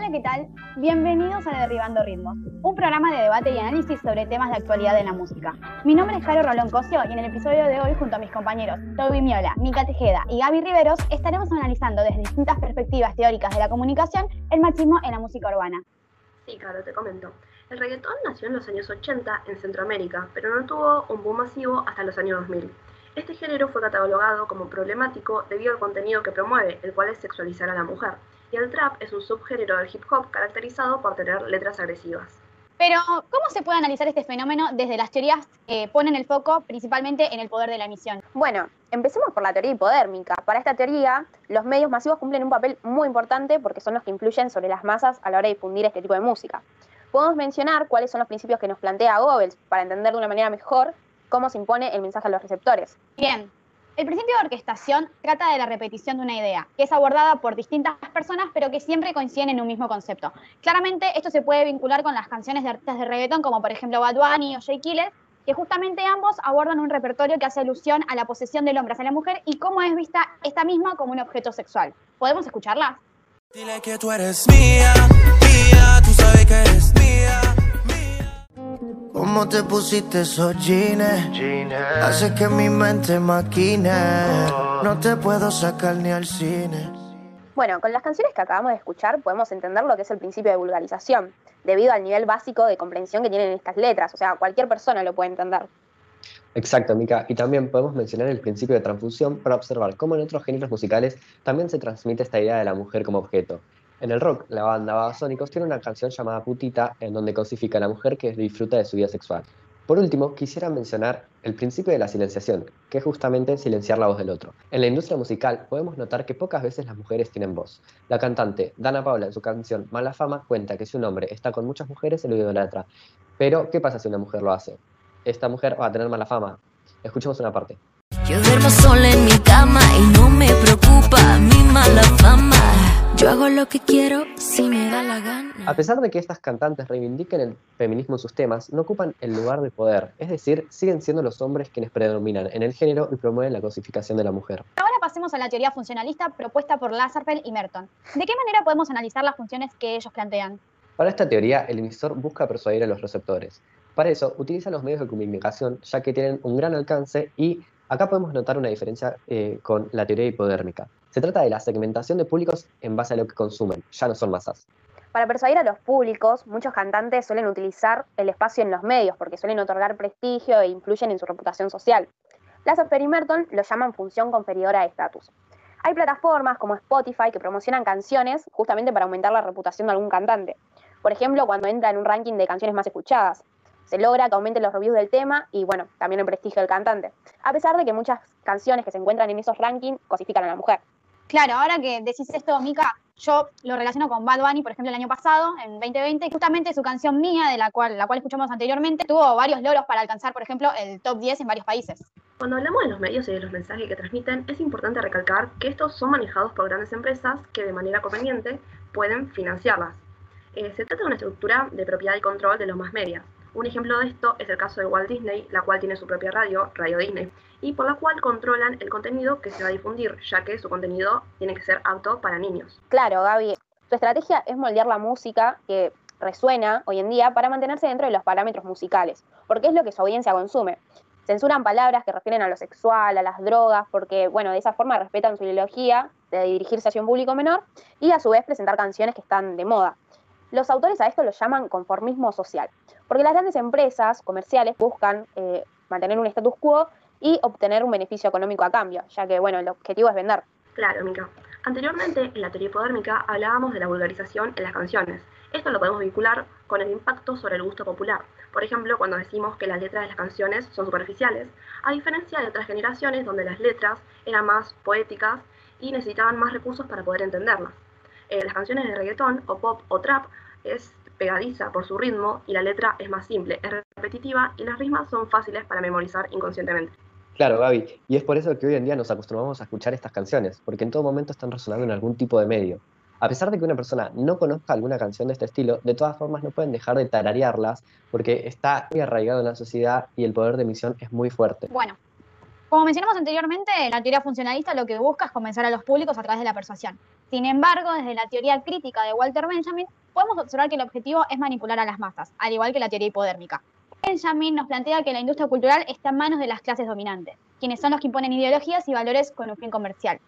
Hola, ¿qué tal? Bienvenidos a Derribando Ritmos, un programa de debate y análisis sobre temas de actualidad de la música. Mi nombre es Caro Rolón Cosio y en el episodio de hoy, junto a mis compañeros Toby Miola, Mica Tejeda y Gaby Riveros, estaremos analizando desde distintas perspectivas teóricas de la comunicación el machismo en la música urbana. Sí, Caro, te comento. El reggaetón nació en los años 80 en Centroamérica, pero no tuvo un boom masivo hasta los años 2000. Este género fue catalogado como problemático debido al contenido que promueve, el cual es sexualizar a la mujer y el trap es un subgénero del hip hop caracterizado por tener letras agresivas. Pero, ¿cómo se puede analizar este fenómeno desde las teorías que ponen el foco principalmente en el poder de la emisión? Bueno, empecemos por la teoría hipodérmica. Para esta teoría, los medios masivos cumplen un papel muy importante porque son los que influyen sobre las masas a la hora de difundir este tipo de música. Podemos mencionar cuáles son los principios que nos plantea Goebbels para entender de una manera mejor cómo se impone el mensaje a los receptores. Bien, el principio de orquestación trata de la repetición de una idea, que es abordada por distintas personas, pero que siempre coinciden en un mismo concepto. Claramente esto se puede vincular con las canciones de artistas de reggaetón, como por ejemplo Bad Bunny o Jay Killer, que justamente ambos abordan un repertorio que hace alusión a la posesión del hombre hacia la mujer y cómo es vista esta misma como un objeto sexual. ¿Podemos escucharla? Dile que tú eres mía, mía, tú sabes que eres. ¿Cómo te pusiste esos jeans? Hace que mi mente maquine. No te puedo sacar ni al cine. Bueno, con las canciones que acabamos de escuchar podemos entender lo que es el principio de vulgarización, debido al nivel básico de comprensión que tienen estas letras. O sea, cualquier persona lo puede entender. Exacto, Mica. Y también podemos mencionar el principio de transfusión para observar cómo en otros géneros musicales también se transmite esta idea de la mujer como objeto. En el rock, la banda Babasónicos tiene una canción llamada Putita en donde cosifica a la mujer que disfruta de su vida sexual. Por último, quisiera mencionar el principio de la silenciación, que es justamente silenciar la voz del otro. En la industria musical podemos notar que pocas veces las mujeres tienen voz. La cantante Dana Paula en su canción Mala Fama cuenta que si un hombre está con muchas mujeres se lo idolatra. Pero, ¿qué pasa si una mujer lo hace? Esta mujer va a tener mala fama. Escuchemos una parte. Yo duermo sola en mi y no me preocupa mi mala fama. Yo hago lo que quiero si me da la gana. A pesar de que estas cantantes reivindiquen el feminismo en sus temas, no ocupan el lugar de poder, es decir, siguen siendo los hombres quienes predominan en el género y promueven la cosificación de la mujer. Ahora pasemos a la teoría funcionalista propuesta por Lasserfeld y Merton. ¿De qué manera podemos analizar las funciones que ellos plantean? Para esta teoría, el emisor busca persuadir a los receptores. Para eso, utiliza los medios de comunicación, ya que tienen un gran alcance y acá podemos notar una diferencia eh, con la teoría hipodérmica. Se trata de la segmentación de públicos en base a lo que consumen, ya no son masas. Para persuadir a los públicos, muchos cantantes suelen utilizar el espacio en los medios porque suelen otorgar prestigio e influyen en su reputación social. Lasseter y Merton lo llaman función conferidora de estatus. Hay plataformas como Spotify que promocionan canciones justamente para aumentar la reputación de algún cantante. Por ejemplo, cuando entra en un ranking de canciones más escuchadas. Se logra que aumenten los reviews del tema y, bueno, también el prestigio del cantante. A pesar de que muchas canciones que se encuentran en esos rankings cosifican a la mujer. Claro, ahora que decís esto, Mica, yo lo relaciono con Bad Bunny, por ejemplo, el año pasado, en 2020, y justamente su canción mía, de la cual, la cual escuchamos anteriormente, tuvo varios logros para alcanzar, por ejemplo, el top 10 en varios países. Cuando hablamos de los medios y de los mensajes que transmiten, es importante recalcar que estos son manejados por grandes empresas que de manera conveniente pueden financiarlas. Eh, se trata de una estructura de propiedad y control de los más medios. Un ejemplo de esto es el caso de Walt Disney, la cual tiene su propia radio, Radio Disney, y por la cual controlan el contenido que se va a difundir, ya que su contenido tiene que ser apto para niños. Claro, Gaby. Su estrategia es moldear la música que resuena hoy en día para mantenerse dentro de los parámetros musicales, porque es lo que su audiencia consume. Censuran palabras que refieren a lo sexual, a las drogas, porque, bueno, de esa forma respetan su ideología de dirigirse hacia un público menor y a su vez presentar canciones que están de moda. Los autores a esto lo llaman conformismo social, porque las grandes empresas comerciales buscan eh, mantener un status quo y obtener un beneficio económico a cambio, ya que, bueno, el objetivo es vender. Claro, Mica. Anteriormente, en la teoría hipodérmica, hablábamos de la vulgarización en las canciones. Esto lo podemos vincular con el impacto sobre el gusto popular. Por ejemplo, cuando decimos que las letras de las canciones son superficiales, a diferencia de otras generaciones donde las letras eran más poéticas y necesitaban más recursos para poder entenderlas. Eh, las canciones de reggaetón o pop o trap es pegadiza por su ritmo y la letra es más simple, es repetitiva y las rimas son fáciles para memorizar inconscientemente. Claro, Gaby, y es por eso que hoy en día nos acostumbramos a escuchar estas canciones, porque en todo momento están resonando en algún tipo de medio. A pesar de que una persona no conozca alguna canción de este estilo, de todas formas no pueden dejar de tararearlas porque está muy arraigado en la sociedad y el poder de emisión es muy fuerte. Bueno, Como mencionamos anteriormente, la teoría funcionalista lo que busca es convencer a los públicos a través de la persuasión. Sin embargo, desde la teoría crítica de Walter Benjamin, podemos observar que el objetivo es manipular a las masas, al igual que la teoría hipodérmica. Benjamin nos plantea que la industria cultural está en manos de las clases dominantes, quienes son los que imponen ideologías y valores con un fin comercial.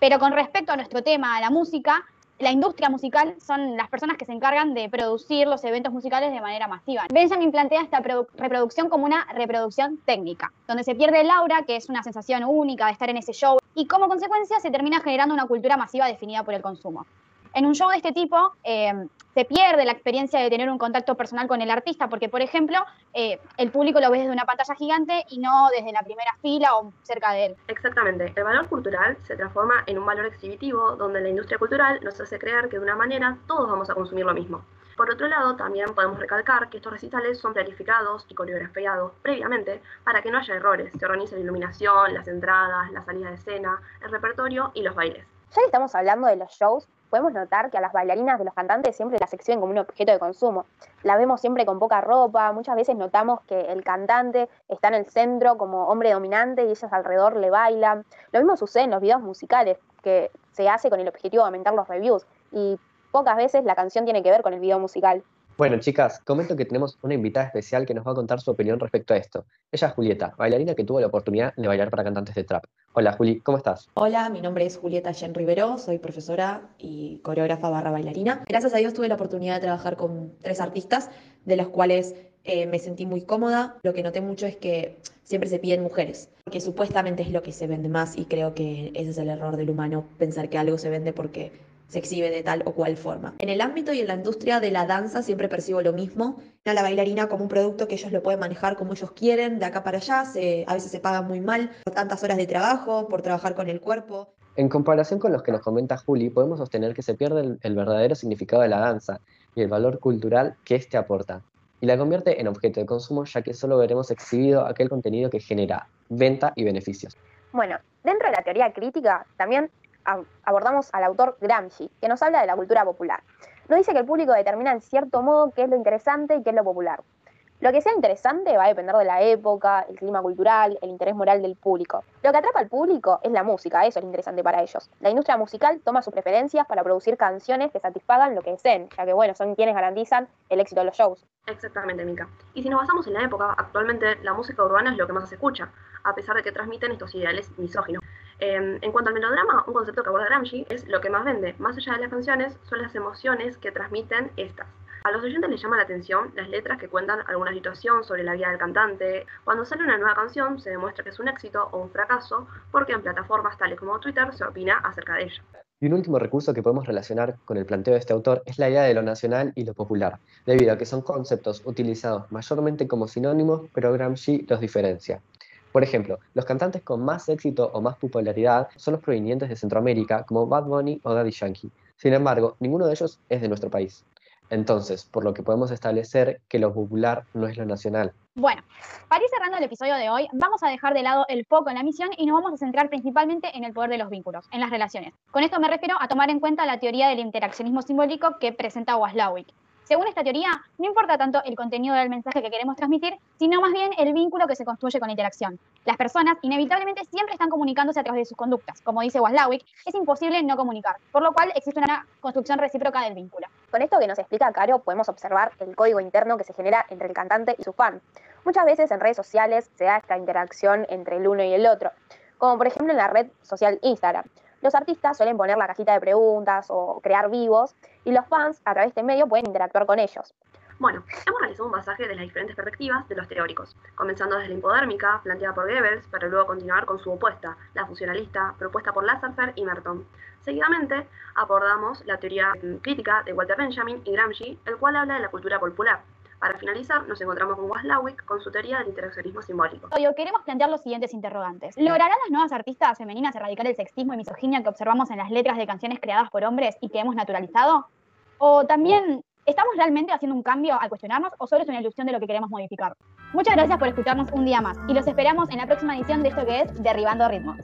Pero con respecto a nuestro tema, a la música, la industria musical son las personas que se encargan de producir los eventos musicales de manera masiva. Benjamin plantea esta reproducción como una reproducción técnica, donde se pierde el aura, que es una sensación única de estar en ese show, y como consecuencia se termina generando una cultura masiva definida por el consumo. En un show de este tipo eh, se pierde la experiencia de tener un contacto personal con el artista, porque, por ejemplo, eh, el público lo ve desde una pantalla gigante y no desde la primera fila o cerca de él. Exactamente. El valor cultural se transforma en un valor exhibitivo donde la industria cultural nos hace creer que de una manera todos vamos a consumir lo mismo. Por otro lado, también podemos recalcar que estos recitales son planificados y coreografiados previamente para que no haya errores. Se organiza la iluminación, las entradas, la salida de escena, el repertorio y los bailes. Ya que estamos hablando de los shows, podemos notar que a las bailarinas de los cantantes siempre las exhiben como un objeto de consumo. La vemos siempre con poca ropa, muchas veces notamos que el cantante está en el centro como hombre dominante y ellas alrededor le bailan. Lo mismo sucede en los videos musicales, que se hace con el objetivo de aumentar los reviews y pocas veces la canción tiene que ver con el video musical. Bueno, chicas, comento que tenemos una invitada especial que nos va a contar su opinión respecto a esto. Ella es Julieta, bailarina que tuvo la oportunidad de bailar para cantantes de trap. Hola, Juli, ¿cómo estás? Hola, mi nombre es Julieta Jen Rivero, soy profesora y coreógrafa barra bailarina. Gracias a Dios tuve la oportunidad de trabajar con tres artistas, de los cuales eh, me sentí muy cómoda. Lo que noté mucho es que siempre se piden mujeres, que supuestamente es lo que se vende más y creo que ese es el error del humano, pensar que algo se vende porque se exhibe de tal o cual forma. En el ámbito y en la industria de la danza siempre percibo lo mismo, a la bailarina como un producto que ellos lo pueden manejar como ellos quieren, de acá para allá, a veces se pagan muy mal por tantas horas de trabajo, por trabajar con el cuerpo. En comparación con los que nos comenta Juli, podemos sostener que se pierde el, el verdadero significado de la danza y el valor cultural que éste aporta, y la convierte en objeto de consumo ya que solo veremos exhibido aquel contenido que genera venta y beneficios. Bueno, dentro de la teoría crítica también abordamos al autor Gramsci, que nos habla de la cultura popular. Nos dice que el público determina en cierto modo qué es lo interesante y qué es lo popular. Lo que sea interesante va a depender de la época, el clima cultural, el interés moral del público. Lo que atrapa al público es la música, eso es interesante para ellos. La industria musical toma sus preferencias para producir canciones que satisfagan lo que deseen, ya que bueno, son quienes garantizan el éxito de los shows. Exactamente, Mika. Y si nos basamos en la época, actualmente la música urbana es lo que más se escucha, a pesar de que transmiten estos ideales misóginos. Em, en cuanto al melodrama, un concepto que aborda Gramsci es lo que más vende, más allá de las canciones, son las emociones que transmiten estas. A los oyentes les llama la atención las letras que cuentan alguna situación sobre la vida del cantante. Cuando sale una nueva canción se demuestra que es un éxito o un fracaso porque en plataformas tales como Twitter se opina acerca de ella. Y un último recurso que podemos relacionar con el planteo de este autor es la idea de lo nacional y lo popular, debido a que son conceptos utilizados mayormente como sinónimos, pero Gramsci los diferencia. Por ejemplo, los cantantes con más éxito o más popularidad son los provenientes de Centroamérica, como Bad Bunny o Daddy Yankee. Sin embargo, ninguno de ellos es de nuestro país. Entonces, por lo que podemos establecer que lo popular no es lo nacional. Bueno, para ir cerrando el episodio de hoy, vamos a dejar de lado el foco en la misión y nos vamos a centrar principalmente en el poder de los vínculos, en las relaciones. Con esto me refiero a tomar en cuenta la teoría del interaccionismo simbólico que presenta Waslawick. Según esta teoría, no importa tanto el contenido del mensaje que queremos transmitir, sino más bien el vínculo que se construye con la interacción. Las personas inevitablemente siempre están comunicándose a través de sus conductas. Como dice Waslawick, es imposible no comunicar, por lo cual existe una construcción recíproca del vínculo. Con esto que nos explica Caro, podemos observar el código interno que se genera entre el cantante y su fan. Muchas veces en redes sociales se da esta interacción entre el uno y el otro, como por ejemplo en la red social Instagram. Los artistas suelen poner la cajita de preguntas o crear vivos y los fans a través de este medio pueden interactuar con ellos. Bueno, hemos realizado un pasaje de las diferentes perspectivas de los teóricos, comenzando desde la hipodérmica, planteada por Goebbels, para luego continuar con su opuesta, la funcionalista, propuesta por Lasserfer y Merton. Seguidamente, abordamos la teoría crítica de Walter Benjamin y Gramsci, el cual habla de la cultura popular, para finalizar, nos encontramos con Waslawick con su teoría del interaccionismo simbólico. Queremos plantear los siguientes interrogantes. ¿Lograrán las nuevas artistas femeninas erradicar el sexismo y misoginia que observamos en las letras de canciones creadas por hombres y que hemos naturalizado? ¿O también ¿Estamos realmente haciendo un cambio al cuestionarnos o solo es una ilusión de lo que queremos modificar? Muchas gracias por escucharnos un día más y los esperamos en la próxima edición de esto que es Derribando Ritmo.